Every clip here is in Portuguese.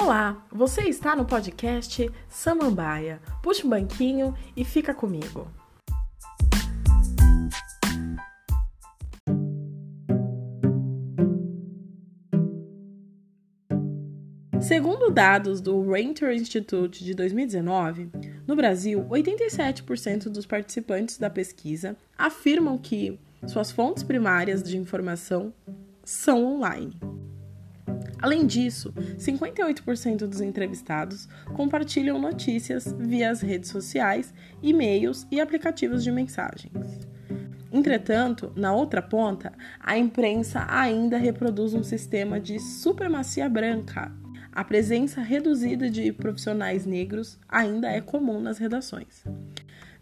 Olá, você está no podcast Samambaia. Puxa o banquinho e fica comigo. Segundo dados do Renter Institute de 2019, no Brasil, 87% dos participantes da pesquisa afirmam que suas fontes primárias de informação são online. Além disso, 58% dos entrevistados compartilham notícias via as redes sociais, e-mails e aplicativos de mensagens. Entretanto, na outra ponta, a imprensa ainda reproduz um sistema de supremacia branca. A presença reduzida de profissionais negros ainda é comum nas redações.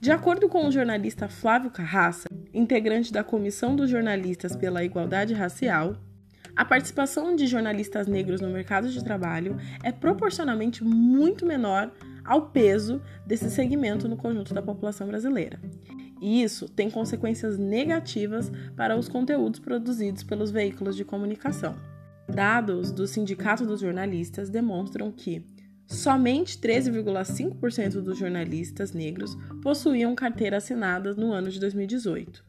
De acordo com o jornalista Flávio Carraça, integrante da Comissão dos Jornalistas pela Igualdade Racial, a participação de jornalistas negros no mercado de trabalho é proporcionalmente muito menor ao peso desse segmento no conjunto da população brasileira. E isso tem consequências negativas para os conteúdos produzidos pelos veículos de comunicação. Dados do Sindicato dos Jornalistas demonstram que somente 13,5% dos jornalistas negros possuíam carteira assinada no ano de 2018.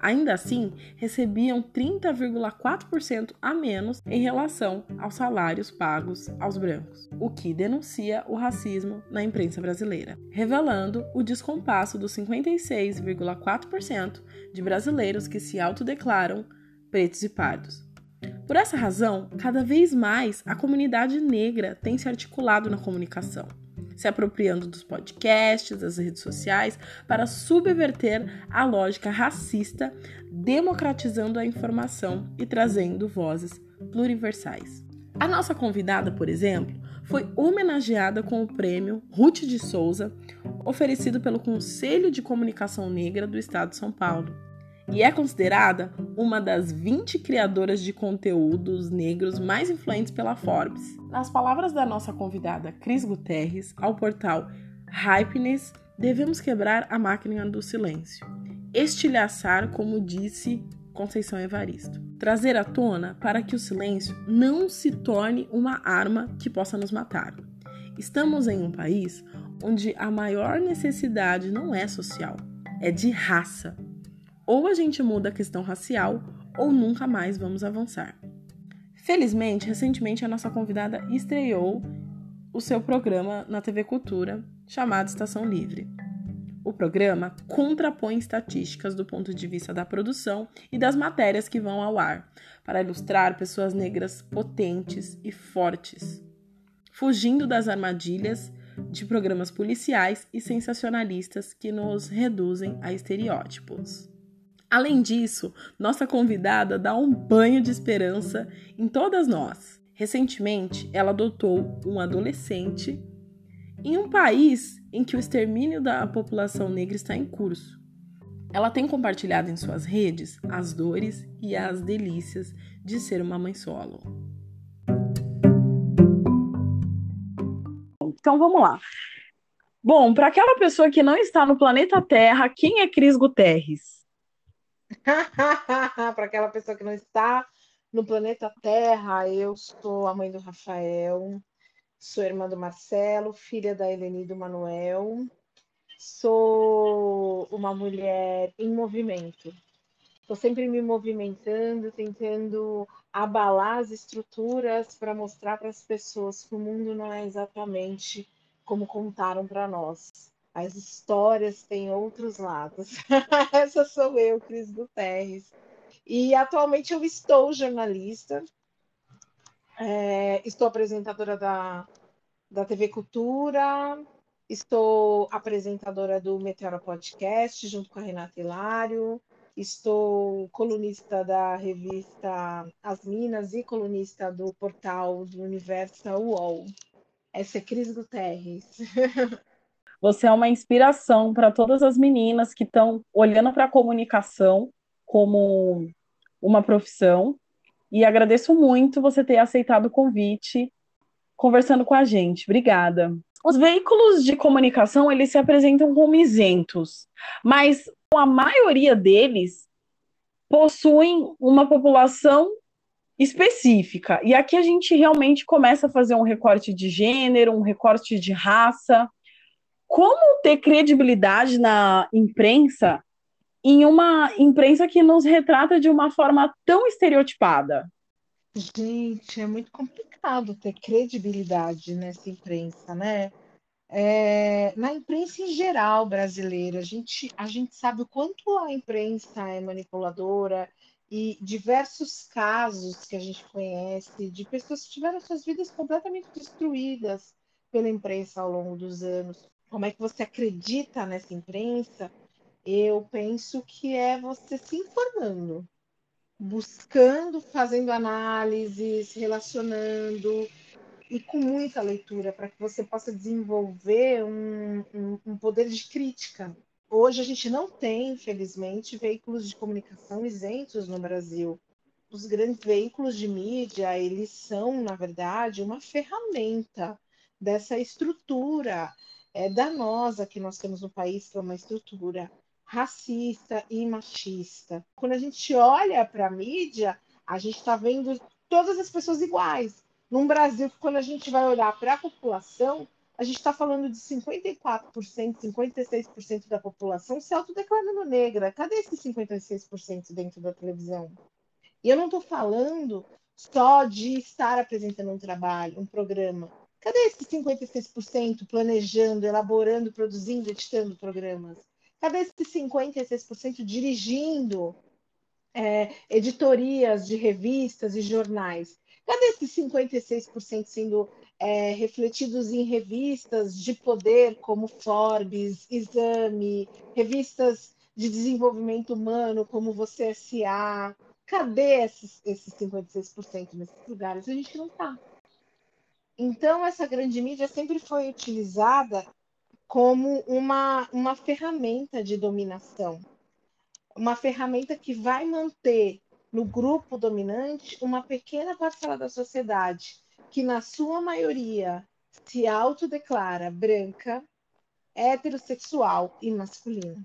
Ainda assim, recebiam 30,4% a menos em relação aos salários pagos aos brancos, o que denuncia o racismo na imprensa brasileira, revelando o descompasso dos 56,4% de brasileiros que se autodeclaram pretos e pardos. Por essa razão, cada vez mais a comunidade negra tem se articulado na comunicação se apropriando dos podcasts, das redes sociais, para subverter a lógica racista, democratizando a informação e trazendo vozes pluriversais. A nossa convidada, por exemplo, foi homenageada com o prêmio Ruth de Souza, oferecido pelo Conselho de Comunicação Negra do Estado de São Paulo e é considerada uma das 20 criadoras de conteúdos negros mais influentes pela Forbes. Nas palavras da nossa convidada Cris Guterres, ao portal Hypeness, devemos quebrar a máquina do silêncio, estilhaçar, como disse Conceição Evaristo, trazer à tona para que o silêncio não se torne uma arma que possa nos matar. Estamos em um país onde a maior necessidade não é social, é de raça, ou a gente muda a questão racial, ou nunca mais vamos avançar. Felizmente, recentemente a nossa convidada estreou o seu programa na TV Cultura, chamado Estação Livre. O programa contrapõe estatísticas do ponto de vista da produção e das matérias que vão ao ar, para ilustrar pessoas negras potentes e fortes, fugindo das armadilhas de programas policiais e sensacionalistas que nos reduzem a estereótipos. Além disso, nossa convidada dá um banho de esperança em todas nós. Recentemente, ela adotou um adolescente em um país em que o extermínio da população negra está em curso. Ela tem compartilhado em suas redes as dores e as delícias de ser uma mãe solo. Então vamos lá. Bom, para aquela pessoa que não está no planeta Terra, quem é Cris Guterres? Para aquela pessoa que não está no planeta Terra, eu sou a mãe do Rafael, sou irmã do Marcelo, filha da Eleni e do Manuel, sou uma mulher em movimento. Estou sempre me movimentando, tentando abalar as estruturas para mostrar para as pessoas que o mundo não é exatamente como contaram para nós. As histórias têm outros lados. Essa sou eu, Cris Guterres. E atualmente eu estou jornalista, é, estou apresentadora da, da TV Cultura, estou apresentadora do Meteora Podcast, junto com a Renata Hilário, estou colunista da revista As Minas e colunista do portal do Universo UOL. Essa é Cris Guterres. Você é uma inspiração para todas as meninas que estão olhando para a comunicação como uma profissão. E agradeço muito você ter aceitado o convite, conversando com a gente. Obrigada. Os veículos de comunicação, eles se apresentam como isentos, mas a maioria deles possuem uma população específica. E aqui a gente realmente começa a fazer um recorte de gênero, um recorte de raça. Como ter credibilidade na imprensa em uma imprensa que nos retrata de uma forma tão estereotipada? Gente, é muito complicado ter credibilidade nessa imprensa, né? É, na imprensa em geral brasileira, a gente, a gente sabe o quanto a imprensa é manipuladora e diversos casos que a gente conhece de pessoas que tiveram suas vidas completamente destruídas pela imprensa ao longo dos anos. Como é que você acredita nessa imprensa? Eu penso que é você se informando, buscando, fazendo análises, relacionando e com muita leitura para que você possa desenvolver um, um, um, poder de crítica. Hoje a gente não tem, infelizmente, veículos de comunicação isentos no Brasil. Os grandes veículos de mídia, eles são, na verdade, uma ferramenta dessa estrutura é, danosa que nós temos no país, que é uma estrutura racista e machista. Quando a gente olha para a mídia, a gente está vendo todas as pessoas iguais num Brasil que, quando a gente vai olhar para a população, a gente está falando de 54%, 56% da população se autodeclarando negra. Cadê esses 56% dentro da televisão? E eu não estou falando só de estar apresentando um trabalho, um programa. Cadê esses 56% planejando, elaborando, produzindo, editando programas? Cadê esses 56% dirigindo é, editorias de revistas e jornais? Cadê esses 56% sendo é, refletidos em revistas de poder como Forbes, Exame, revistas de desenvolvimento humano como Você SA? Cadê esses, esses 56% nesses lugares? A gente não está. Então, essa grande mídia sempre foi utilizada como uma, uma ferramenta de dominação, uma ferramenta que vai manter no grupo dominante uma pequena parcela da sociedade que, na sua maioria, se autodeclara branca, heterossexual e masculina.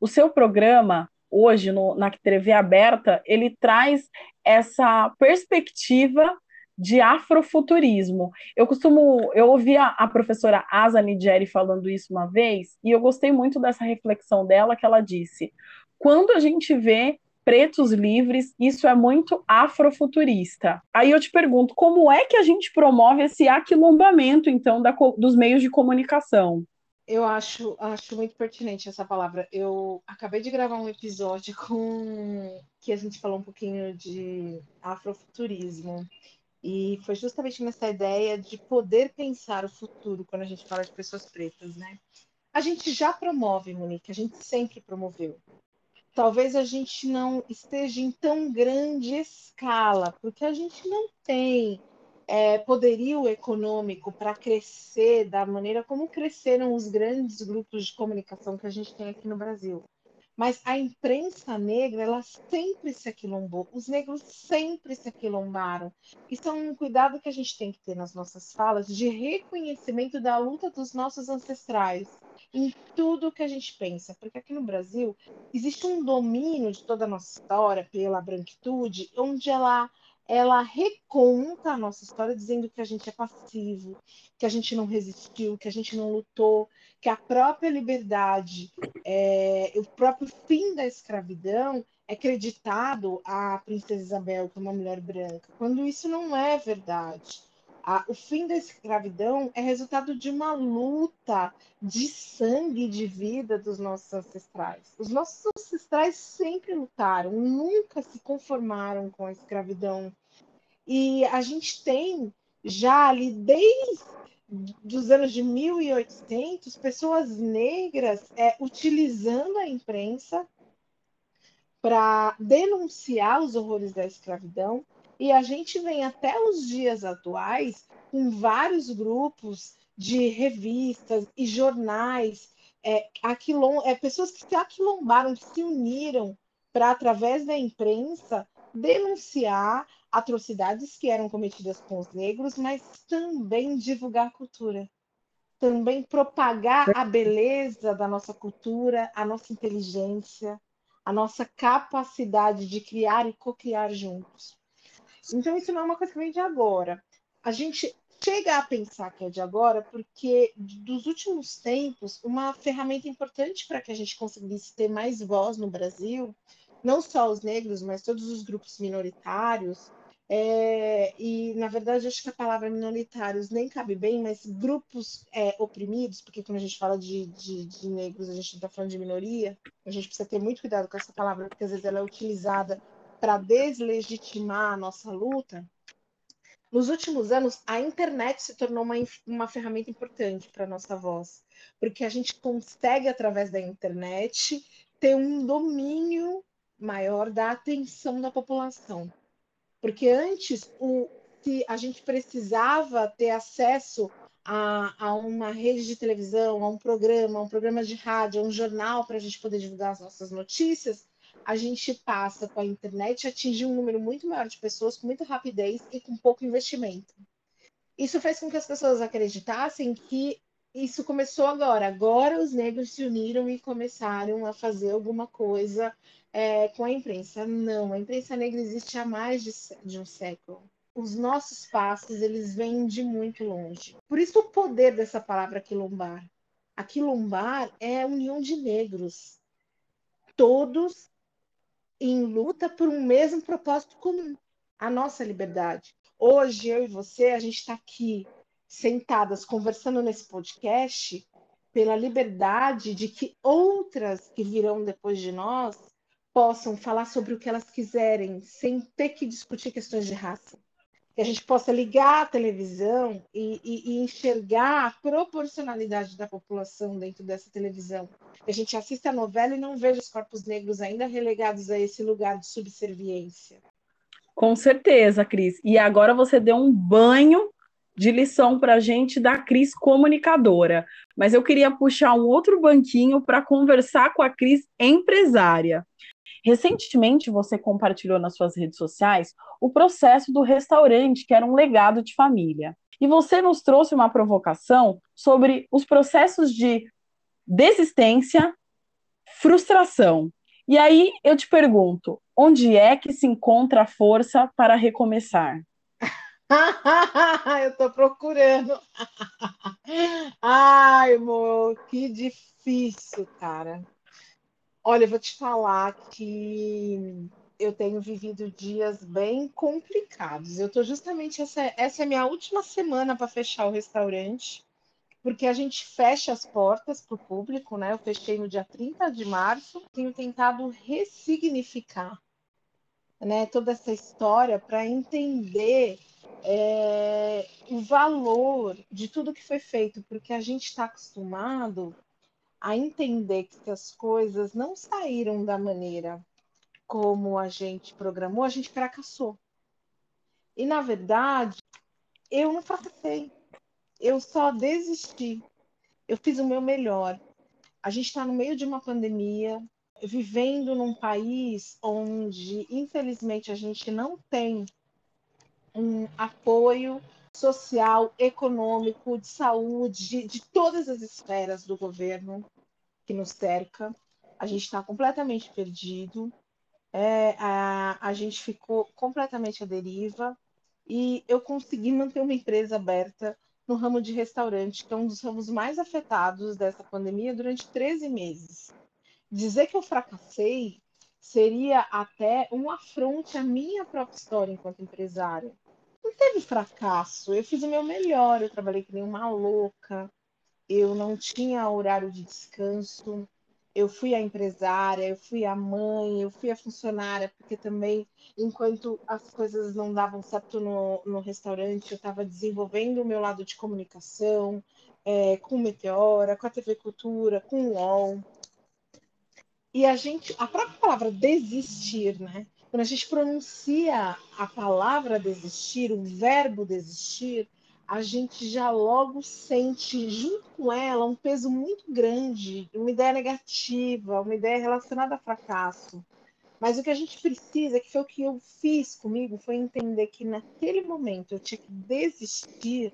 O seu programa, hoje, no, na TV aberta, ele traz essa perspectiva de afrofuturismo. Eu costumo, eu ouvi a, a professora Asa Nidieri falando isso uma vez, e eu gostei muito dessa reflexão dela, que ela disse, quando a gente vê pretos livres, isso é muito afrofuturista. Aí eu te pergunto, como é que a gente promove esse aquilombamento, então, da, dos meios de comunicação? Eu acho, acho muito pertinente essa palavra. Eu acabei de gravar um episódio com que a gente falou um pouquinho de afrofuturismo. E foi justamente nessa ideia de poder pensar o futuro quando a gente fala de pessoas pretas, né? A gente já promove, Monique, a gente sempre promoveu talvez a gente não esteja em tão grande escala, porque a gente não tem é, poderio econômico para crescer da maneira como cresceram os grandes grupos de comunicação que a gente tem aqui no Brasil. Mas a imprensa negra, ela sempre se aquilombou, os negros sempre se aquilombaram. Isso é um cuidado que a gente tem que ter nas nossas falas de reconhecimento da luta dos nossos ancestrais em tudo que a gente pensa, porque aqui no Brasil existe um domínio de toda a nossa história pela branquitude, onde ela ela reconta a nossa história dizendo que a gente é passivo, que a gente não resistiu, que a gente não lutou, que a própria liberdade, é, o próprio fim da escravidão é creditado à princesa Isabel, que é uma mulher branca, quando isso não é verdade. A, o fim da escravidão é resultado de uma luta de sangue e de vida dos nossos ancestrais. Os nossos ancestrais sempre lutaram, nunca se conformaram com a escravidão. E a gente tem já ali desde dos anos de 1800 pessoas negras é, utilizando a imprensa para denunciar os horrores da escravidão. E a gente vem até os dias atuais com vários grupos de revistas e jornais, é, aquilom, é, pessoas que se aquilombaram, que se uniram para, através da imprensa, denunciar atrocidades que eram cometidas com os negros, mas também divulgar a cultura. Também propagar a beleza da nossa cultura, a nossa inteligência, a nossa capacidade de criar e co-criar juntos. Então, isso não é uma coisa que vem de agora. A gente chega a pensar que é de agora, porque dos últimos tempos, uma ferramenta importante para que a gente conseguisse ter mais voz no Brasil, não só os negros, mas todos os grupos minoritários, é, e na verdade acho que a palavra minoritários nem cabe bem, mas grupos é, oprimidos, porque quando a gente fala de, de, de negros, a gente está falando de minoria, a gente precisa ter muito cuidado com essa palavra, porque às vezes ela é utilizada para deslegitimar a nossa luta. Nos últimos anos, a internet se tornou uma, uma ferramenta importante para a nossa voz, porque a gente consegue, através da internet, ter um domínio maior da atenção da população. Porque antes, o, se a gente precisava ter acesso a, a, uma rede de televisão, a um programa, a um programa de rádio, a um jornal para a gente poder divulgar as nossas notícias, a gente passa com a internet atingir um número muito maior de pessoas com muita rapidez e com pouco investimento. Isso fez com que as pessoas acreditassem que isso começou agora. Agora os negros se uniram e começaram a fazer alguma coisa é, com a imprensa. Não, a imprensa negra existe há mais de, de um século. Os nossos passos, eles vêm de muito longe. Por isso o poder dessa palavra quilombar. A quilombar é a união de negros. Todos em luta por um mesmo propósito comum, a nossa liberdade. Hoje, eu e você, a gente está aqui sentadas conversando nesse podcast pela liberdade de que outras que virão depois de nós possam falar sobre o que elas quiserem, sem ter que discutir questões de raça que a gente possa ligar a televisão e, e, e, enxergar a proporcionalidade da população dentro dessa televisão. Que a gente assista a novela e não veja os corpos negros ainda relegados a esse lugar de subserviência. Com certeza, Cris. E agora você deu um banho de lição para a gente da Cris comunicadora. Mas eu queria puxar um outro banquinho para conversar com a Cris empresária. Recentemente, você compartilhou nas suas redes sociais o processo do restaurante, que era um legado de família. E você nos trouxe uma provocação sobre os processos de desistência, frustração. E aí eu te pergunto, onde é que se encontra a força para recomeçar? eu estou procurando. Ai, amor, que difícil, cara. Olha, eu vou te falar que eu tenho vivido dias bem complicados. Eu estou justamente essa, essa é minha última semana para fechar o restaurante, porque a gente fecha as portas para o público, né? Eu fechei no dia 30 de março, tenho tentado ressignificar né, toda essa história para entender é, o valor de tudo que foi feito, porque a gente está acostumado a entender que as coisas não saíram da maneira como a gente programou, a gente fracassou. E, na verdade, eu não fracassei. Eu só desisti. Eu fiz o meu melhor. A gente está no meio de uma pandemia, vivendo num país onde, infelizmente, a gente não tem um apoio social, econômico, de saúde, de todas as esferas do governo que nos cerca. A gente está completamente perdido, é, a, a gente ficou completamente à deriva e eu consegui manter uma empresa aberta no ramo de restaurante, que é um dos ramos mais afetados dessa pandemia durante 13 meses. Dizer que eu fracassei seria até um afronte à minha própria história enquanto empresária não teve fracasso. Eu fiz o meu melhor, eu trabalhei que nem uma louca, eu não tinha horário de descanso, eu fui a empresária, eu fui a mãe, eu fui a funcionária, porque também, enquanto as coisas não davam certo no, no restaurante, eu estava desenvolvendo o meu lado de comunicação, é, com o Meteora, com a TV Cultura, com o UOL. E a gente, a própria palavra desistir, né? Quando a gente pronuncia a palavra desistir, o verbo desistir, a gente já logo sente junto com ela um peso muito grande, uma ideia negativa, uma ideia relacionada a fracasso. Mas o que a gente precisa, que foi o que eu fiz comigo, foi entender que naquele momento eu tinha que desistir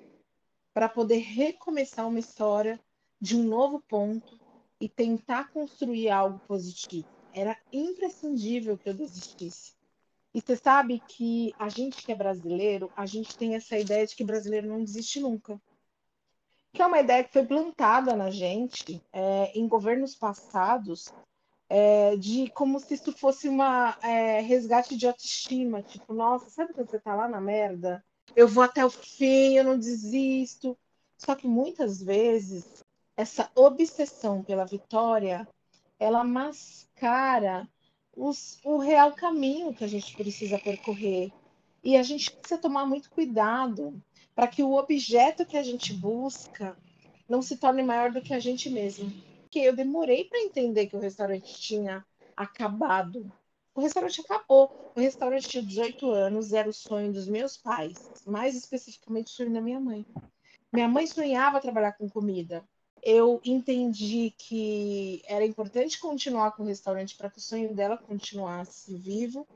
para poder recomeçar uma história de um novo ponto e tentar construir algo positivo era imprescindível que eu desistisse. E você sabe que a gente que é brasileiro, a gente tem essa ideia de que brasileiro não desiste nunca. Que é uma ideia que foi plantada na gente é, em governos passados, é, de como se isso fosse uma é, resgate de autoestima. Tipo, nossa, sabe quando você tá lá na merda? Eu vou até o fim, eu não desisto. Só que muitas vezes essa obsessão pela vitória, ela mascara os, o real caminho que a gente precisa percorrer. E a gente precisa tomar muito cuidado para que o objeto que a gente busca não se torne maior do que a gente mesmo. Porque eu demorei para entender que o restaurante tinha acabado. O restaurante acabou. O restaurante tinha 18 anos, era o sonho dos meus pais, mais especificamente o sonho da minha mãe. Minha mãe sonhava trabalhar com comida eu entendi que era importante continuar com o restaurante para que o sonho dela continuasse vivo.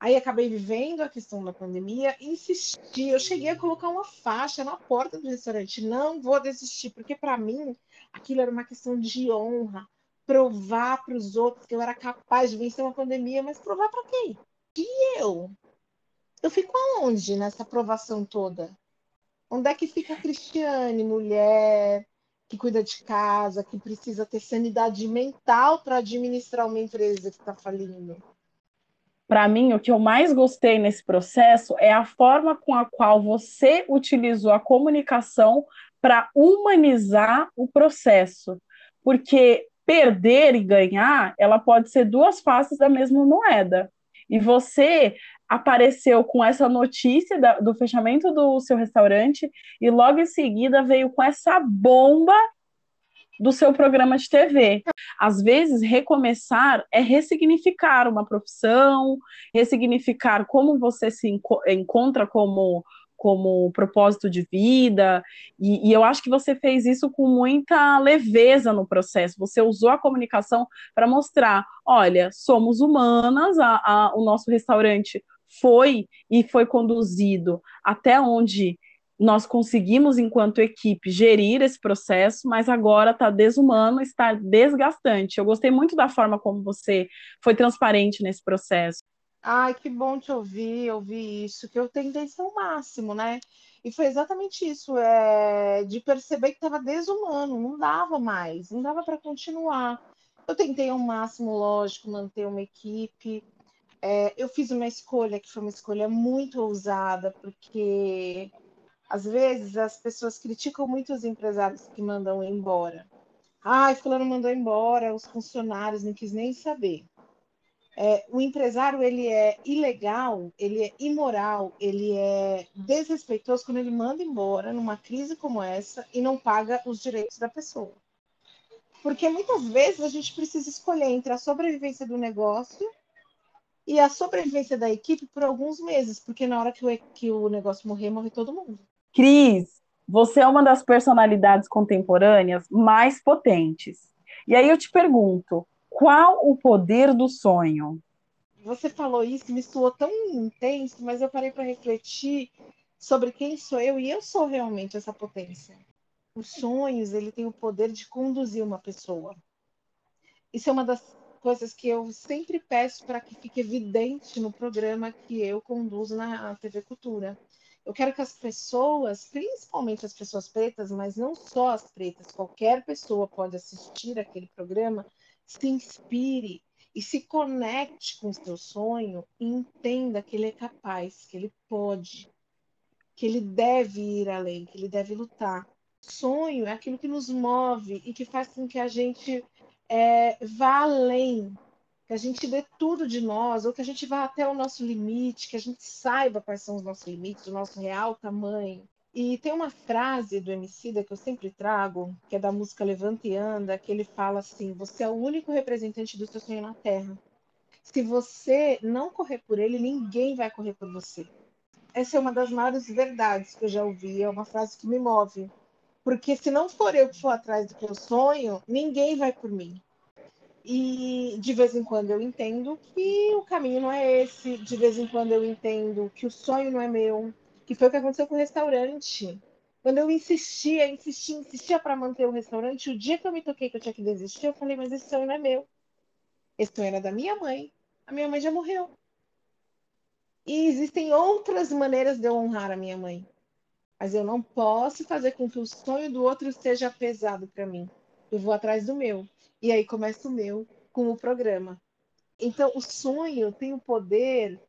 Aí acabei vivendo a questão da pandemia, insisti, eu cheguei a colocar uma faixa na porta do restaurante, não vou desistir, porque para mim aquilo era uma questão de honra, provar para os outros que eu era capaz de vencer uma pandemia, mas provar para quem? E eu? Eu fico aonde nessa aprovação toda? Onde é que fica a Cristiane, mulher, que cuida de casa, que precisa ter sanidade mental para administrar uma empresa que está falindo. Para mim, o que eu mais gostei nesse processo é a forma com a qual você utilizou a comunicação para humanizar o processo. Porque perder e ganhar, ela pode ser duas faces da mesma moeda. E você apareceu com essa notícia da, do fechamento do seu restaurante e logo em seguida veio com essa bomba do seu programa de TV. Às vezes, recomeçar é ressignificar uma profissão, ressignificar como você se enco encontra como como propósito de vida, e, e, eu acho que você fez isso com muita leveza no processo. Você usou a comunicação para mostrar: olha, somos humanas, a, a, o nosso restaurante foi e foi conduzido até onde nós conseguimos, enquanto equipe, gerir esse processo, mas agora está desumano, está desgastante. Eu gostei muito da forma como você foi transparente nesse processo. Ai, que bom te ouvir, ouvir isso, que eu tentei ser o máximo, né? E foi exatamente isso, é, de perceber que estava desumano, não dava mais, não dava para continuar. Eu tentei ao máximo, lógico, manter uma equipe, é, eu fiz uma escolha que foi uma escolha muito ousada, porque às vezes as pessoas criticam muito os empresários que mandam embora. Ai, fulano mandou embora, os funcionários não quis nem saber. É, o empresário ele é ilegal, ele é imoral, ele é desrespeitoso quando ele manda embora numa crise como essa e não paga os direitos da pessoa. Porque muitas vezes a gente precisa escolher entre a sobrevivência do negócio e a sobrevivência da equipe por alguns meses, porque na hora que o, que o negócio morrer, morre todo mundo. Cris, você é uma das personalidades contemporâneas mais potentes. E aí eu te pergunto, qual o poder do sonho? Você falou isso, me soou tão intenso, mas eu parei para refletir sobre quem sou eu e eu sou realmente essa potência. Os sonhos, ele tem o poder de conduzir uma pessoa. Isso é uma das coisas que eu sempre peço para que fique evidente no programa que eu conduzo na TV Cultura. Eu quero que as pessoas, principalmente as pessoas pretas, mas não só as pretas, qualquer pessoa pode assistir aquele programa, se inspire e se conecte com o seu sonho e entenda que ele é capaz, que ele pode, que ele deve ir além, que ele deve lutar. Sonho é aquilo que nos move e que faz com que a gente é, vá além, que a gente dê tudo de nós, ou que a gente vá até o nosso limite, que a gente saiba quais são os nossos limites, o nosso real tamanho. E tem uma frase do Emicida que eu sempre trago, que é da música Levanta e Anda, que ele fala assim: Você é o único representante do seu sonho na Terra. Se você não correr por ele, ninguém vai correr por você. Essa é uma das maiores verdades que eu já ouvi, é uma frase que me move. Porque se não for eu que for atrás do que eu sonho, ninguém vai por mim. E de vez em quando eu entendo que o caminho não é esse, de vez em quando eu entendo que o sonho não é meu, que foi o que aconteceu com o restaurante. Quando eu insistia, insistia, insistia para manter o restaurante, o dia que eu me toquei que eu tinha que desistir, eu falei, mas esse sonho não é meu. Esse sonho era da minha mãe. A minha mãe já morreu. E existem outras maneiras de eu honrar a minha mãe. Mas eu não posso fazer com que o sonho do outro seja pesado para mim. Eu vou atrás do meu. E aí começa o meu com o programa. Então, o sonho tem o poder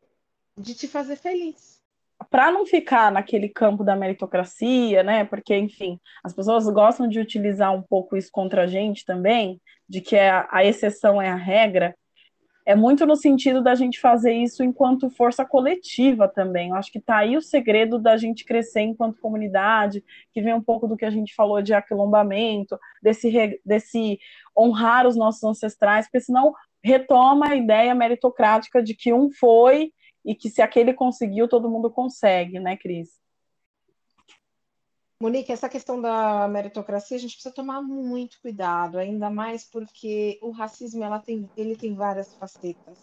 de te fazer feliz. Para não ficar naquele campo da meritocracia, né? Porque, enfim, as pessoas gostam de utilizar um pouco isso contra a gente também, de que a, a exceção é a regra é muito no sentido da gente fazer isso enquanto força coletiva também. Eu acho que está aí o segredo da gente crescer enquanto comunidade, que vem um pouco do que a gente falou de aquilombamento, desse, desse honrar os nossos ancestrais, porque senão retoma a ideia meritocrática de que um foi e que se aquele conseguiu, todo mundo consegue, né, Cris? Monique, essa questão da meritocracia, a gente precisa tomar muito cuidado, ainda mais porque o racismo ela tem, ele tem várias facetas.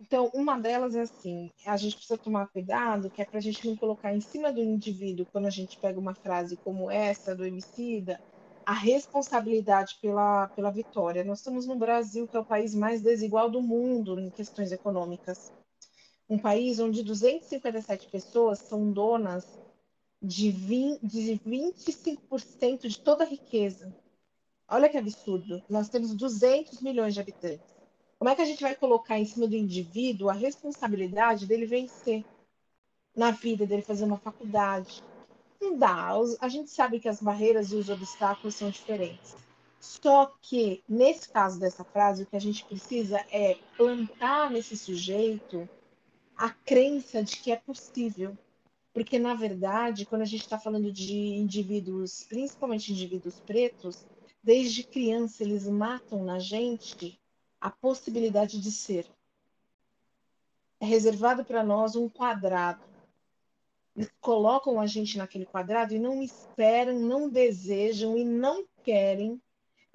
Então, uma delas é assim: a gente precisa tomar cuidado, que é para a gente não colocar em cima do indivíduo, quando a gente pega uma frase como essa do homicida, a responsabilidade pela, pela vitória. Nós estamos no Brasil, que é o país mais desigual do mundo em questões econômicas. Um país onde 257 pessoas são donas de, 20, de 25% de toda a riqueza. Olha que absurdo. Nós temos 200 milhões de habitantes. Como é que a gente vai colocar em cima do indivíduo a responsabilidade dele vencer na vida, dele fazer uma faculdade? Não dá. A gente sabe que as barreiras e os obstáculos são diferentes. Só que, nesse caso dessa frase, o que a gente precisa é plantar nesse sujeito a crença de que é possível porque, na verdade, quando a gente está falando de indivíduos, principalmente indivíduos pretos, desde criança eles matam na gente a possibilidade de ser. É reservado para nós um quadrado. Eles colocam a gente naquele quadrado e não esperam, não desejam e não querem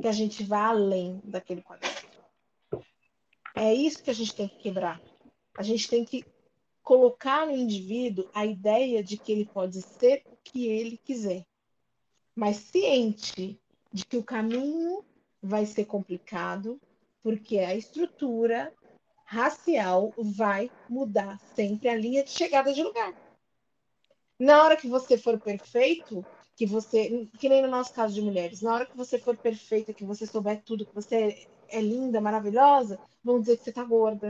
que a gente vá além daquele quadrado. É isso que a gente tem que quebrar. A gente tem que colocar no indivíduo a ideia de que ele pode ser o que ele quiser, mas ciente de que o caminho vai ser complicado, porque a estrutura racial vai mudar sempre a linha de chegada de lugar. Na hora que você for perfeito, que você, que nem no nosso caso de mulheres, na hora que você for perfeita, que você souber tudo, que você é linda, maravilhosa, vão dizer que você tá gorda,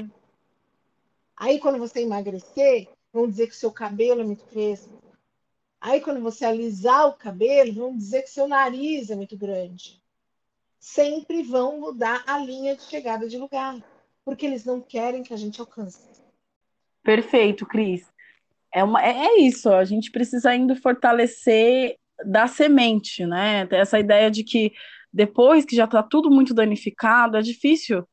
Aí, quando você emagrecer, vão dizer que seu cabelo é muito crespo. Aí, quando você alisar o cabelo, vão dizer que seu nariz é muito grande. Sempre vão mudar a linha de chegada de lugar, porque eles não querem que a gente alcance. Perfeito, Cris. É, uma, é, é isso, a gente precisa ainda fortalecer da semente, né? Essa ideia de que depois que já está tudo muito danificado, é difícil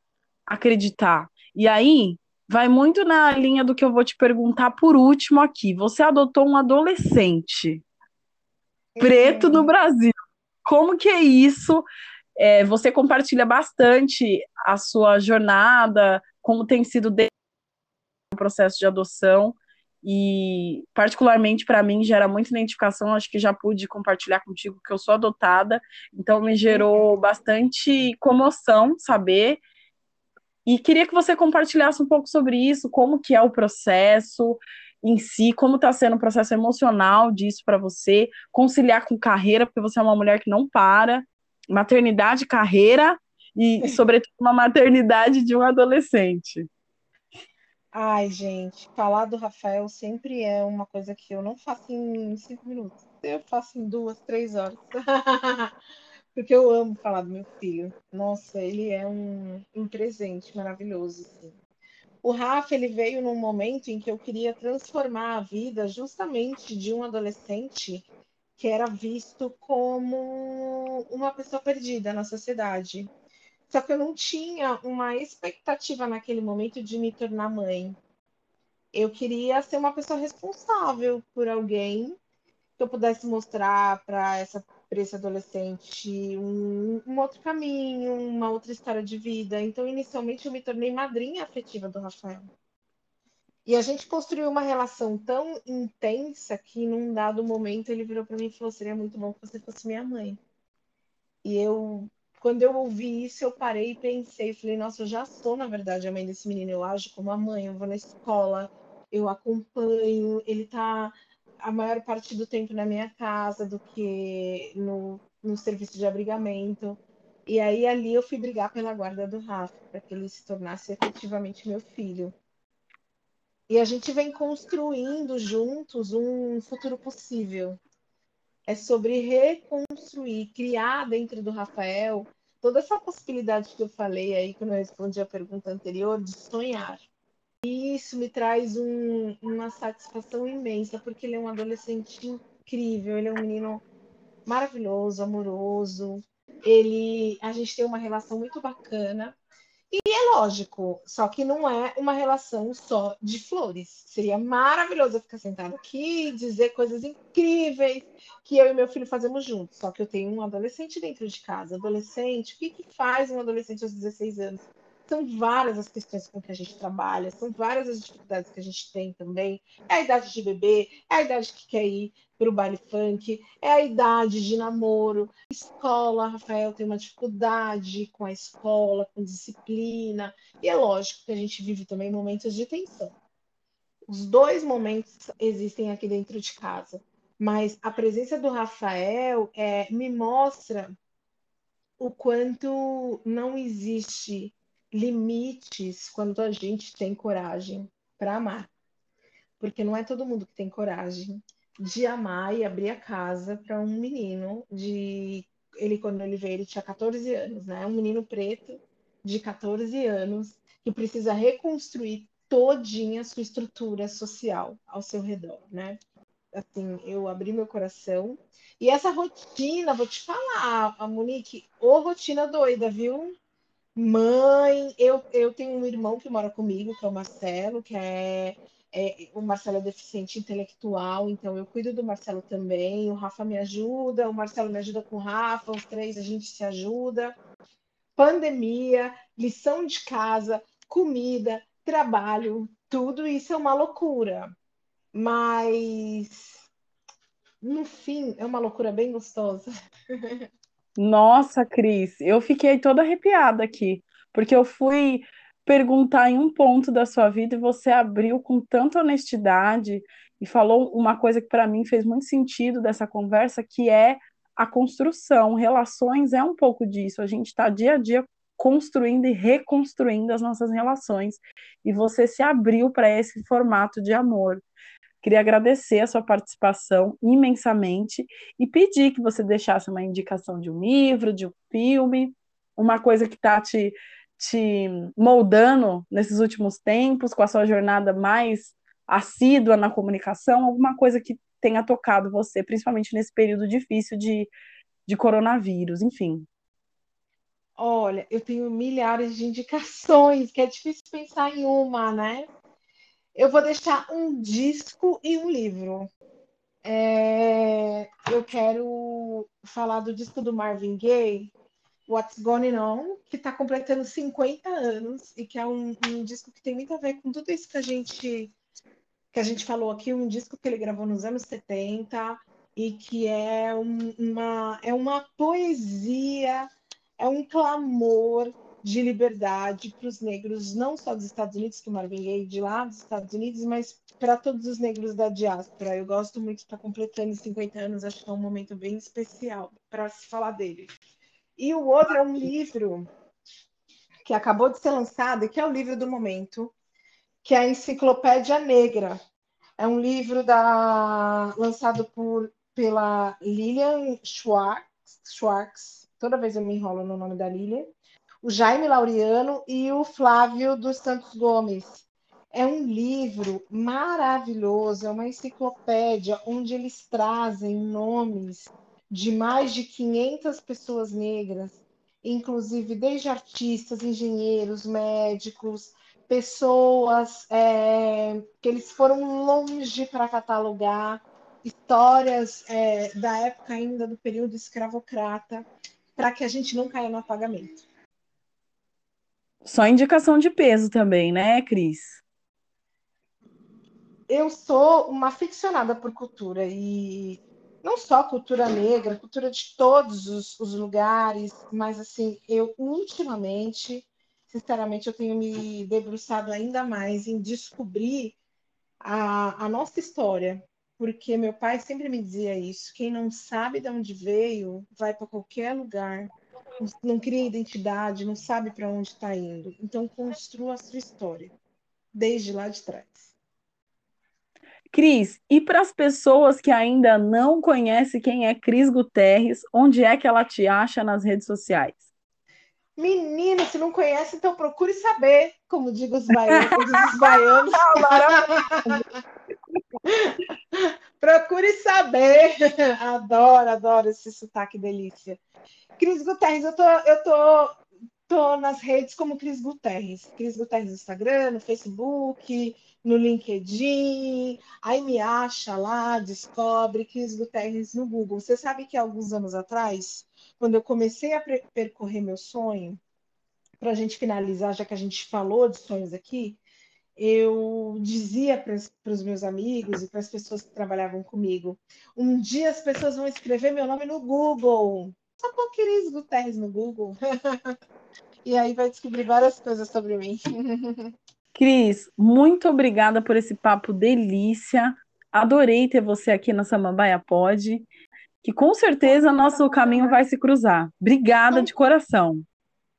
acreditar. E aí, vai muito na linha do que eu vou te perguntar por último aqui. Você adotou um adolescente preto no Brasil. Como que é isso? É, você compartilha bastante a sua jornada, como tem sido o processo de adoção e particularmente para mim gera muita identificação, acho que já pude compartilhar contigo que eu sou adotada, então me gerou bastante comoção saber e queria que você compartilhasse um pouco sobre isso, como que é o processo em si, como está sendo o processo emocional disso para você, conciliar com carreira, porque você é uma mulher que não para, maternidade, carreira e, sobretudo, uma maternidade de um adolescente. Ai, gente, falar do Rafael sempre é uma coisa que eu não faço em cinco minutos. Eu faço em duas, três horas. porque eu amo falar do meu filho. Nossa, ele é um, um presente maravilhoso. Assim. O Rafa ele veio num momento em que eu queria transformar a vida justamente de um adolescente que era visto como uma pessoa perdida na sociedade. Só que eu não tinha uma expectativa naquele momento de me tornar mãe. Eu queria ser uma pessoa responsável por alguém que eu pudesse mostrar para essa para esse adolescente um, um, outro caminho, uma outra história de vida. Então, inicialmente, eu me tornei madrinha afetiva do Rafael. E a gente construiu uma relação tão intensa que, num dado momento, ele virou para mim e falou: seria muito bom que você fosse minha mãe. E eu, quando eu ouvi isso, eu parei e pensei, falei: nossa, eu já sou, na verdade, a mãe desse menino. Eu ajo como a mãe, eu vou na escola, eu acompanho, ele está a maior parte do tempo na minha casa do que no, no serviço de abrigamento. E aí ali eu fui brigar pela guarda do Rafa, para que ele se tornasse efetivamente meu filho. E a gente vem construindo juntos um futuro possível. É sobre reconstruir, criar dentro do Rafael toda essa possibilidade que eu falei aí quando eu respondi a pergunta anterior de sonhar. Isso me traz um, uma satisfação imensa, porque ele é um adolescente incrível, ele é um menino maravilhoso, amoroso. Ele, a gente tem uma relação muito bacana. E é lógico, só que não é uma relação só de flores. Seria maravilhoso eu ficar sentado aqui dizer coisas incríveis que eu e meu filho fazemos juntos. Só que eu tenho um adolescente dentro de casa. Adolescente, o que, que faz um adolescente aos 16 anos? São várias as questões com que a gente trabalha, são várias as dificuldades que a gente tem também. É a idade de bebê, é a idade que quer ir para o baile funk, é a idade de namoro, escola. Rafael tem uma dificuldade com a escola, com disciplina, e é lógico que a gente vive também momentos de tensão. Os dois momentos existem aqui dentro de casa mas a presença do Rafael é, me mostra o quanto não existe limites quando a gente tem coragem para amar. Porque não é todo mundo que tem coragem de amar e abrir a casa para um menino de ele quando ele veio ele tinha 14 anos, né? Um menino preto de 14 anos que precisa reconstruir todinha a sua estrutura social ao seu redor, né? assim, eu abri meu coração. E essa rotina, vou te falar, a Monique, ô rotina doida, viu? Mãe, eu, eu tenho um irmão que mora comigo, que é o Marcelo, que é, é o Marcelo é deficiente intelectual, então eu cuido do Marcelo também. O Rafa me ajuda, o Marcelo me ajuda com o Rafa, os três a gente se ajuda. Pandemia, lição de casa, comida, trabalho, tudo isso é uma loucura mas no fim é uma loucura bem gostosa. Nossa, Cris, eu fiquei toda arrepiada aqui, porque eu fui perguntar em um ponto da sua vida e você abriu com tanta honestidade e falou uma coisa que para mim fez muito sentido dessa conversa, que é a construção. Relações é um pouco disso. A gente está dia a dia construindo e reconstruindo as nossas relações. E você se abriu para esse formato de amor. Queria agradecer a sua participação imensamente e pedir que você deixasse uma indicação de um livro, de um filme, uma coisa que está te, te moldando nesses últimos tempos, com a sua jornada mais assídua na comunicação, alguma coisa que tenha tocado você, principalmente nesse período difícil de, de coronavírus, enfim. Olha, eu tenho milhares de indicações, que é difícil pensar em uma, né? Eu vou deixar um disco e um livro. É, eu quero falar do disco do Marvin Gaye, What's Going On, que está completando 50 anos e que é um, um, disco que tem muito a ver com tudo isso que a gente que a gente falou aqui, um disco que ele gravou nos anos 70 e que é um, uma é uma poesia, é um clamor de liberdade para os negros, não só dos Estados Unidos, que o Marvin Gaye de lá dos Estados Unidos, mas para todos os negros da diáspora. Eu gosto muito de estar completando 50 anos, acho que é um momento bem especial para se falar dele. E o outro é um livro que acabou de ser lançado, que é o livro do momento, que é a Enciclopédia Negra. É um livro da... lançado por, pela Lilian Schwartz, Schwartz. Toda vez eu me enrolo no nome da Lilian o Jaime Laureano e o Flávio dos Santos Gomes. É um livro maravilhoso, é uma enciclopédia onde eles trazem nomes de mais de 500 pessoas negras, inclusive desde artistas, engenheiros, médicos, pessoas é, que eles foram longe para catalogar, histórias é, da época ainda do período escravocrata, para que a gente não caia no apagamento. Só indicação de peso também, né, Cris? Eu sou uma aficionada por cultura e não só cultura negra, cultura de todos os, os lugares, mas assim, eu ultimamente, sinceramente, eu tenho me debruçado ainda mais em descobrir a, a nossa história, porque meu pai sempre me dizia isso: quem não sabe de onde veio, vai para qualquer lugar, não cria identidade, não sabe para onde está indo. Então, construa a sua história, desde lá de trás. Cris, e para as pessoas que ainda não conhecem quem é Cris Guterres, onde é que ela te acha nas redes sociais? Menina, se não conhece, então procure saber, como digo os baianos. os baianos. procure saber. Adoro, adoro esse sotaque delícia. Cris Guterres, eu tô, eu tô, tô nas redes como Cris Guterres. Cris Guterres no Instagram, no Facebook, no LinkedIn, aí me acha lá, descobre Cris Guterres no Google. Você sabe que alguns anos atrás, quando eu comecei a percorrer meu sonho, para a gente finalizar, já que a gente falou de sonhos aqui, eu dizia para os meus amigos e para as pessoas que trabalhavam comigo: um dia as pessoas vão escrever meu nome no Google. Só pôr Cris Guterres no Google. e aí vai descobrir várias coisas sobre mim. Cris, muito obrigada por esse papo delícia. Adorei ter você aqui na Samambaia Pod, que com certeza nosso caminho vai se cruzar. Obrigada de coração.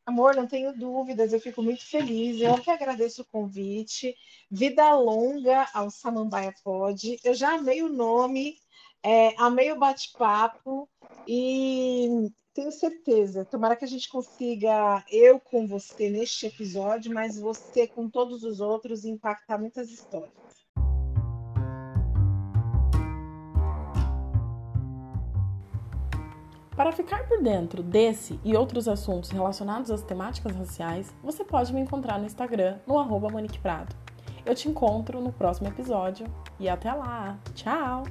Amor, não tenho dúvidas, eu fico muito feliz. Eu que agradeço o convite. Vida longa ao Samambaia Pod. Eu já amei o nome, é, amei o bate-papo e tenho certeza. Tomara que a gente consiga, eu com você neste episódio, mas você com todos os outros, impactar muitas histórias. Para ficar por dentro desse e outros assuntos relacionados às temáticas raciais, você pode me encontrar no Instagram, no arroba Monique Prado. Eu te encontro no próximo episódio e até lá! Tchau!